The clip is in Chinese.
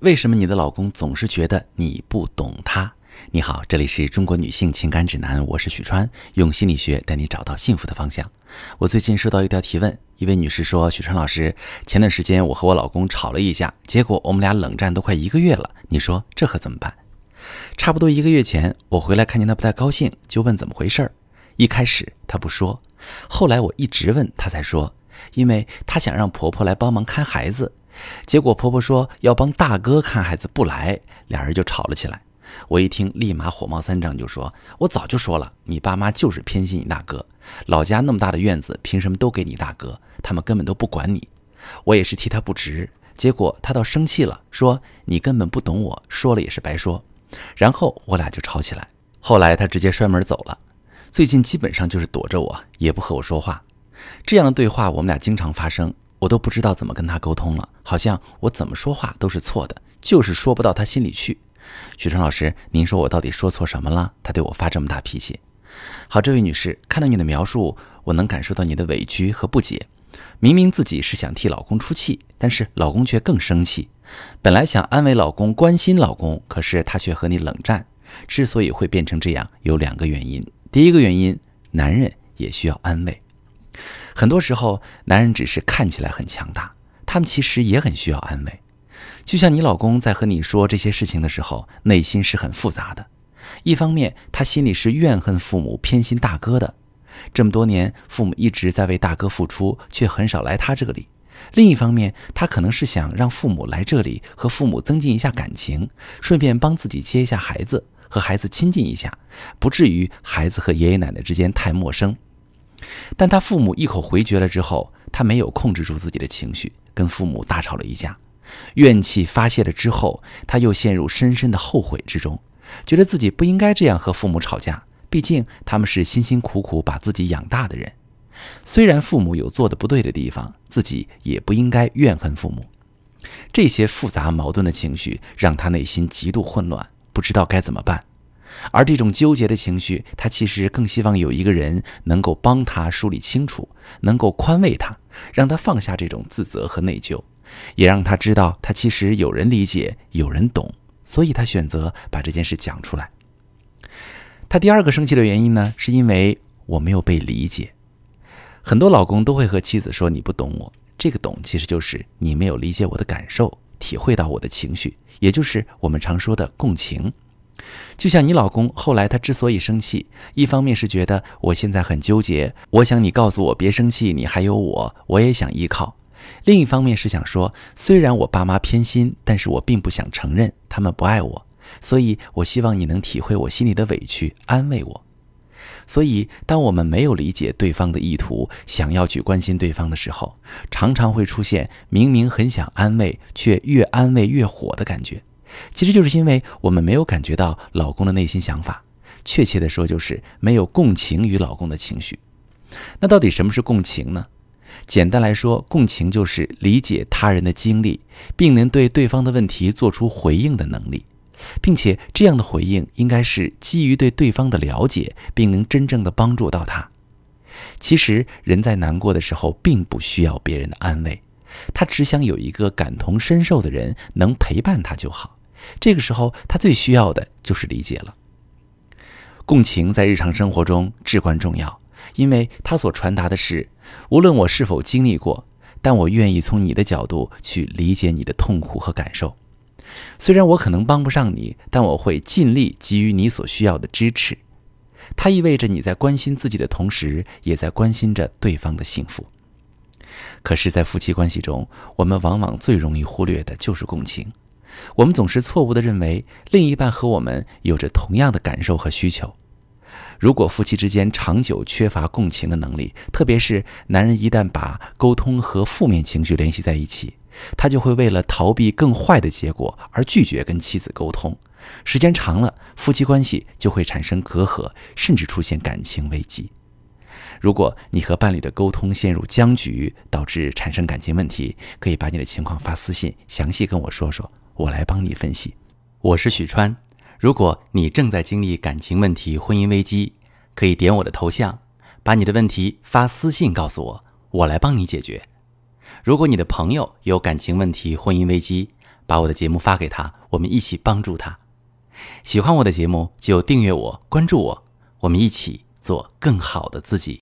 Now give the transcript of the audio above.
为什么你的老公总是觉得你不懂他？你好，这里是中国女性情感指南，我是许川，用心理学带你找到幸福的方向。我最近收到一条提问，一位女士说：“许川老师，前段时间我和我老公吵了一架，结果我们俩冷战都快一个月了，你说这可怎么办？”差不多一个月前，我回来看见他不太高兴，就问怎么回事儿。一开始他不说，后来我一直问他才说，因为他想让婆婆来帮忙看孩子。结果婆婆说要帮大哥看孩子不来，俩人就吵了起来。我一听，立马火冒三丈，就说：“我早就说了，你爸妈就是偏心你大哥。老家那么大的院子，凭什么都给你大哥？他们根本都不管你。我也是替他不值。结果他倒生气了，说你根本不懂我，说了也是白说。然后我俩就吵起来。后来他直接摔门走了。最近基本上就是躲着我，也不和我说话。这样的对话我们俩经常发生。”我都不知道怎么跟他沟通了，好像我怎么说话都是错的，就是说不到他心里去。许川老师，您说我到底说错什么了？他对我发这么大脾气。好，这位女士，看到你的描述，我能感受到你的委屈和不解。明明自己是想替老公出气，但是老公却更生气。本来想安慰老公、关心老公，可是他却和你冷战。之所以会变成这样，有两个原因。第一个原因，男人也需要安慰。很多时候，男人只是看起来很强大，他们其实也很需要安慰。就像你老公在和你说这些事情的时候，内心是很复杂的。一方面，他心里是怨恨父母偏心大哥的，这么多年父母一直在为大哥付出，却很少来他这里；另一方面，他可能是想让父母来这里和父母增进一下感情，顺便帮自己接一下孩子，和孩子亲近一下，不至于孩子和爷爷奶奶之间太陌生。但他父母一口回绝了之后，他没有控制住自己的情绪，跟父母大吵了一架，怨气发泄了之后，他又陷入深深的后悔之中，觉得自己不应该这样和父母吵架，毕竟他们是辛辛苦苦把自己养大的人，虽然父母有做的不对的地方，自己也不应该怨恨父母。这些复杂矛盾的情绪让他内心极度混乱，不知道该怎么办。而这种纠结的情绪，他其实更希望有一个人能够帮他梳理清楚，能够宽慰他，让他放下这种自责和内疚，也让他知道他其实有人理解，有人懂，所以他选择把这件事讲出来。他第二个生气的原因呢，是因为我没有被理解。很多老公都会和妻子说：“你不懂我。”这个懂其实就是你没有理解我的感受，体会到我的情绪，也就是我们常说的共情。就像你老公后来，他之所以生气，一方面是觉得我现在很纠结，我想你告诉我别生气，你还有我，我也想依靠；另一方面是想说，虽然我爸妈偏心，但是我并不想承认他们不爱我，所以我希望你能体会我心里的委屈，安慰我。所以，当我们没有理解对方的意图，想要去关心对方的时候，常常会出现明明很想安慰，却越安慰越火的感觉。其实就是因为我们没有感觉到老公的内心想法，确切的说就是没有共情于老公的情绪。那到底什么是共情呢？简单来说，共情就是理解他人的经历，并能对对方的问题做出回应的能力，并且这样的回应应该是基于对对方的了解，并能真正的帮助到他。其实人在难过的时候，并不需要别人的安慰，他只想有一个感同身受的人能陪伴他就好。这个时候，他最需要的就是理解了。共情在日常生活中至关重要，因为它所传达的是，无论我是否经历过，但我愿意从你的角度去理解你的痛苦和感受。虽然我可能帮不上你，但我会尽力给予你所需要的支持。它意味着你在关心自己的同时，也在关心着对方的幸福。可是，在夫妻关系中，我们往往最容易忽略的就是共情。我们总是错误地认为另一半和我们有着同样的感受和需求。如果夫妻之间长久缺乏共情的能力，特别是男人一旦把沟通和负面情绪联系在一起，他就会为了逃避更坏的结果而拒绝跟妻子沟通。时间长了，夫妻关系就会产生隔阂，甚至出现感情危机。如果你和伴侣的沟通陷入僵局，导致产生感情问题，可以把你的情况发私信，详细跟我说说。我来帮你分析。我是许川。如果你正在经历感情问题、婚姻危机，可以点我的头像，把你的问题发私信告诉我，我来帮你解决。如果你的朋友有感情问题、婚姻危机，把我的节目发给他，我们一起帮助他。喜欢我的节目就订阅我、关注我，我们一起做更好的自己。